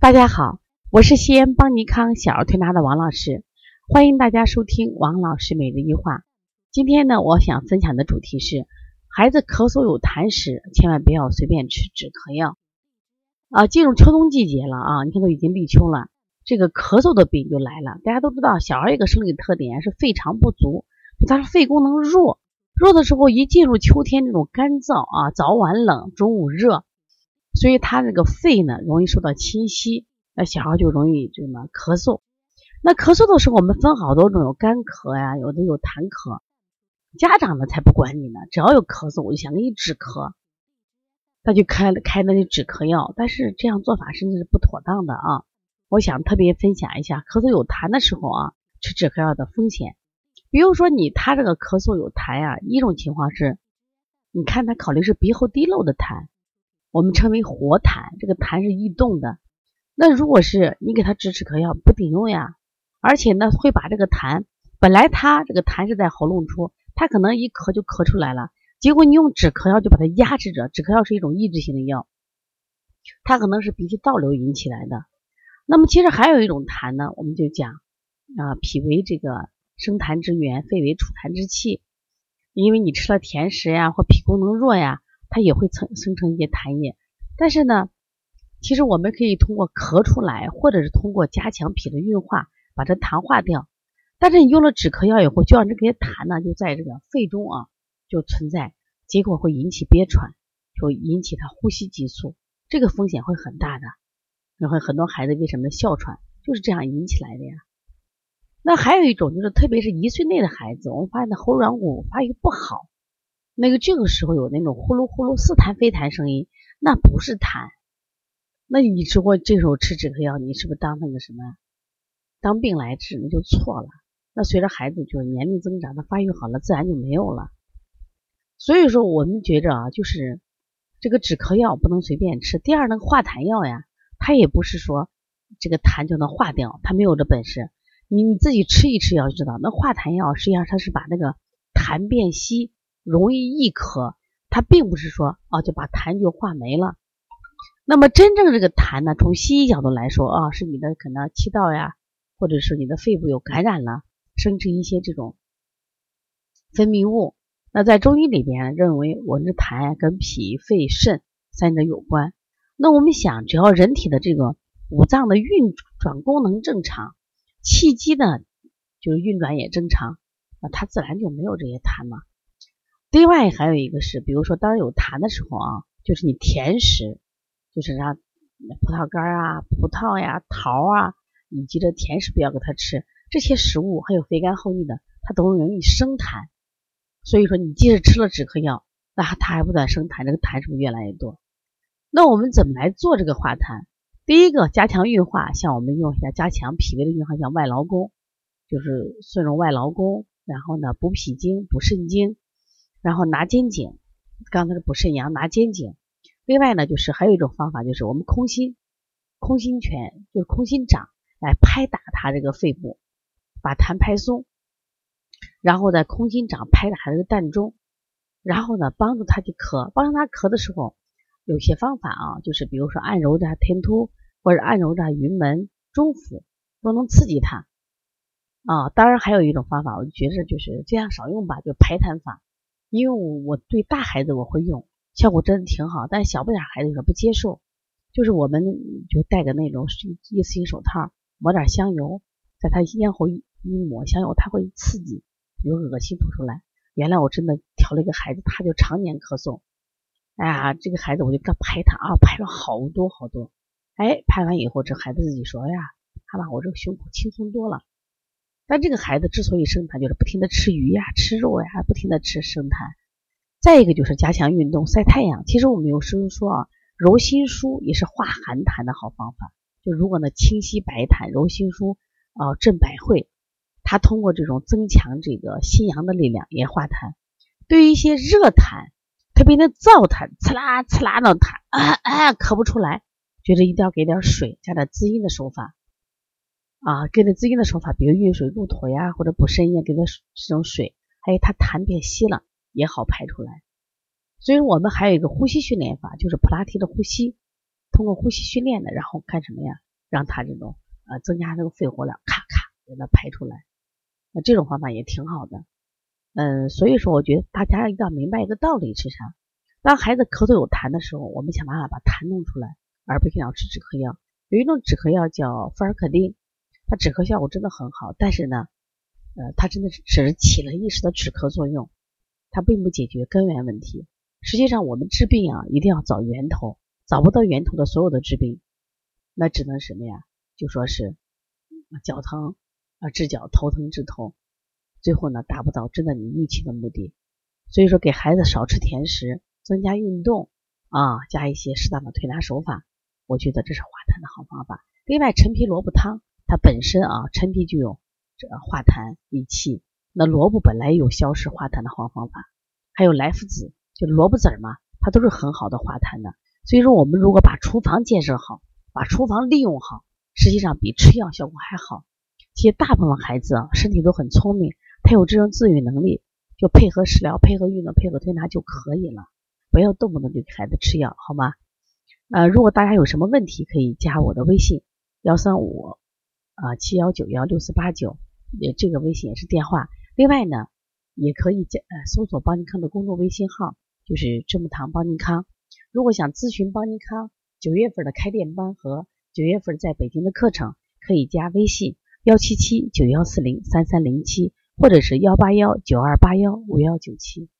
大家好，我是西安邦尼康小儿推拿的王老师，欢迎大家收听王老师每日一话。今天呢，我想分享的主题是，孩子咳嗽有痰时，千万不要随便吃止咳药。啊，进入秋冬季节了啊，你看都已经立秋了，这个咳嗽的病就来了。大家都知道，小孩一个生理特点是肺肠不足，他是肺功能弱，弱的时候一进入秋天这种干燥啊，早晚冷，中午热。所以他这个肺呢容易受到侵袭，那小孩就容易什么咳嗽。那咳嗽的时候，我们分好多种，有干咳呀，有的有痰咳。家长呢才不管你呢，只要有咳嗽，我就想给你止咳，他就开开那些止咳药。但是这样做法甚至是不妥当的啊！我想特别分享一下，咳嗽有痰的时候啊，吃止咳药的风险。比如说你他这个咳嗽有痰呀，一种情况是，你看他考虑是鼻后滴漏的痰。我们称为活痰，这个痰是易动的。那如果是你给他止止咳药不顶用呀，而且呢会把这个痰，本来他这个痰是在喉咙处，他可能一咳就咳出来了，结果你用止咳药就把它压制着。止咳药是一种抑制性的药，它可能是鼻涕倒流引起来的。那么其实还有一种痰呢，我们就讲啊，脾为这个生痰之源，肺为储痰之器。因为你吃了甜食呀，或脾功能弱呀。它也会生生成一些痰液，但是呢，其实我们可以通过咳出来，或者是通过加强脾的运化，把它痰化掉。但是你用了止咳药以后，就让这些痰呢就在这个肺中啊就存在，结果会引起憋喘，就引起他呼吸急促，这个风险会很大的。然后很多孩子为什么哮喘，就是这样引起来的呀。那还有一种就是，特别是一岁内的孩子，我们发现他喉软骨发育不好。那个这个时候有那种呼噜呼噜似痰非痰声音，那不是痰。那你如果这时候吃止咳药，你是不是当那个什么，当病来治，那就错了。那随着孩子就是年龄增长，他发育好了，自然就没有了。所以说，我们觉着啊，就是这个止咳药不能随便吃。第二，那个化痰药呀，它也不是说这个痰就能化掉，它没有这本事。你你自己吃一吃药就知道，那化痰药实际上它是把那个痰变稀。容易易咳，它并不是说啊就把痰就化没了。那么真正这个痰呢，从西医角度来说啊，是你的可能气道呀，或者是你的肺部有感染了，生成一些这种分泌物。那在中医里边认为，我们的痰跟脾、肺、肾三者有关。那我们想，只要人体的这个五脏的运转功能正常，气机呢就是运转也正常，那它自然就没有这些痰了。另外还有一个是，比如说当有痰的时候啊，就是你甜食，就是让葡萄干啊、葡萄呀、桃啊，以及这甜食不要给他吃，这些食物还有肥甘厚腻的，它都容易生痰。所以说你即使吃了止咳药，那它还不断生痰，这个痰是不是越来越多？那我们怎么来做这个化痰？第一个加强运化，像我们用一下加强脾胃的运化，像外劳宫，就是顺荣外劳宫，然后呢补脾经、补肾经。然后拿肩颈，刚才是补肾阳，拿肩颈。另外呢，就是还有一种方法，就是我们空心，空心拳，就是空心掌来拍打他这个肺部，把痰拍松。然后在空心掌拍打这个膻中，然后呢帮助他去咳。帮助他咳的时候，有些方法啊，就是比如说按揉着天突，或者按揉着云门、中府，都能刺激他。啊，当然还有一种方法，我觉着就是这样少用吧，就排痰法。因为我我对大孩子我会用，效果真的挺好，但是小不点孩子有点不接受。就是我们就戴个那种一次性手套，抹点香油，在他咽喉一抹香油，他会刺激，有恶心吐出来。原来我真的调了一个孩子，他就常年咳嗽。哎呀，这个孩子我就刚拍他啊，拍了好多好多。哎，拍完以后，这孩子自己说：“哎呀，他把我这个胸口轻松多了。”但这个孩子之所以生痰，就是不停的吃鱼呀、吃肉呀，不停的吃生痰。再一个就是加强运动、晒太阳。其实我们有时候说啊，揉心腧也是化寒痰的好方法。就如果呢清晰白痰、揉心腧啊、镇百会，它通过这种增强这个心阳的力量也化痰。对于一些热痰，特别的燥痰，刺啦刺啦的痰，啊啊咳不出来，觉得一定要给点水，加点滋阴的手法。啊，给他滋阴的手法，比如运水入土呀，或者补肾液，给他这种水，还有他痰变稀了，也好排出来。所以我们还有一个呼吸训练法，就是普拉提的呼吸，通过呼吸训练的，然后干什么呀？让它这种呃增加这个肺活量，咔咔给它排出来。那这种方法也挺好的。嗯，所以说我觉得大家一定要明白一个道理是啥？当孩子咳嗽有痰的时候，我们想办法把痰弄出来，而不是要吃止咳药。有一种止咳药叫富尔可丁，它止咳效果真的很好，但是呢，呃，它真的只是起了一时的止咳作用，它并不解决根源问题。实际上，我们治病啊，一定要找源头，找不到源头的所有的治病，那只能什么呀？就说是脚疼啊治脚，头疼治头，最后呢达不到真的你预期的目的。所以说，给孩子少吃甜食，增加运动啊，加一些适当的推拿手法，我觉得这是化痰的好方法。另外，陈皮萝卜汤它本身啊，陈皮就有这化痰益气，那萝卜本来有消食化痰的好方法，还有莱菔子。就萝卜籽嘛，它都是很好的化痰的。所以说，我们如果把厨房建设好，把厨房利用好，实际上比吃药效果还好。其实大部分孩子啊，身体都很聪明，他有这种自愈能力，就配合食疗、配合运动、配合推拿就可以了。不要动不动就给孩子吃药，好吗？呃，如果大家有什么问题，可以加我的微信幺三五啊七幺九幺六四八九，也这个微信也是电话。另外呢，也可以加呃搜索邦尼康的公众微信号。就是这木堂邦尼康，如果想咨询邦尼康九月份的开店班和九月份在北京的课程，可以加微信幺七七九幺四零三三零七，或者是幺八幺九二八幺五幺九七。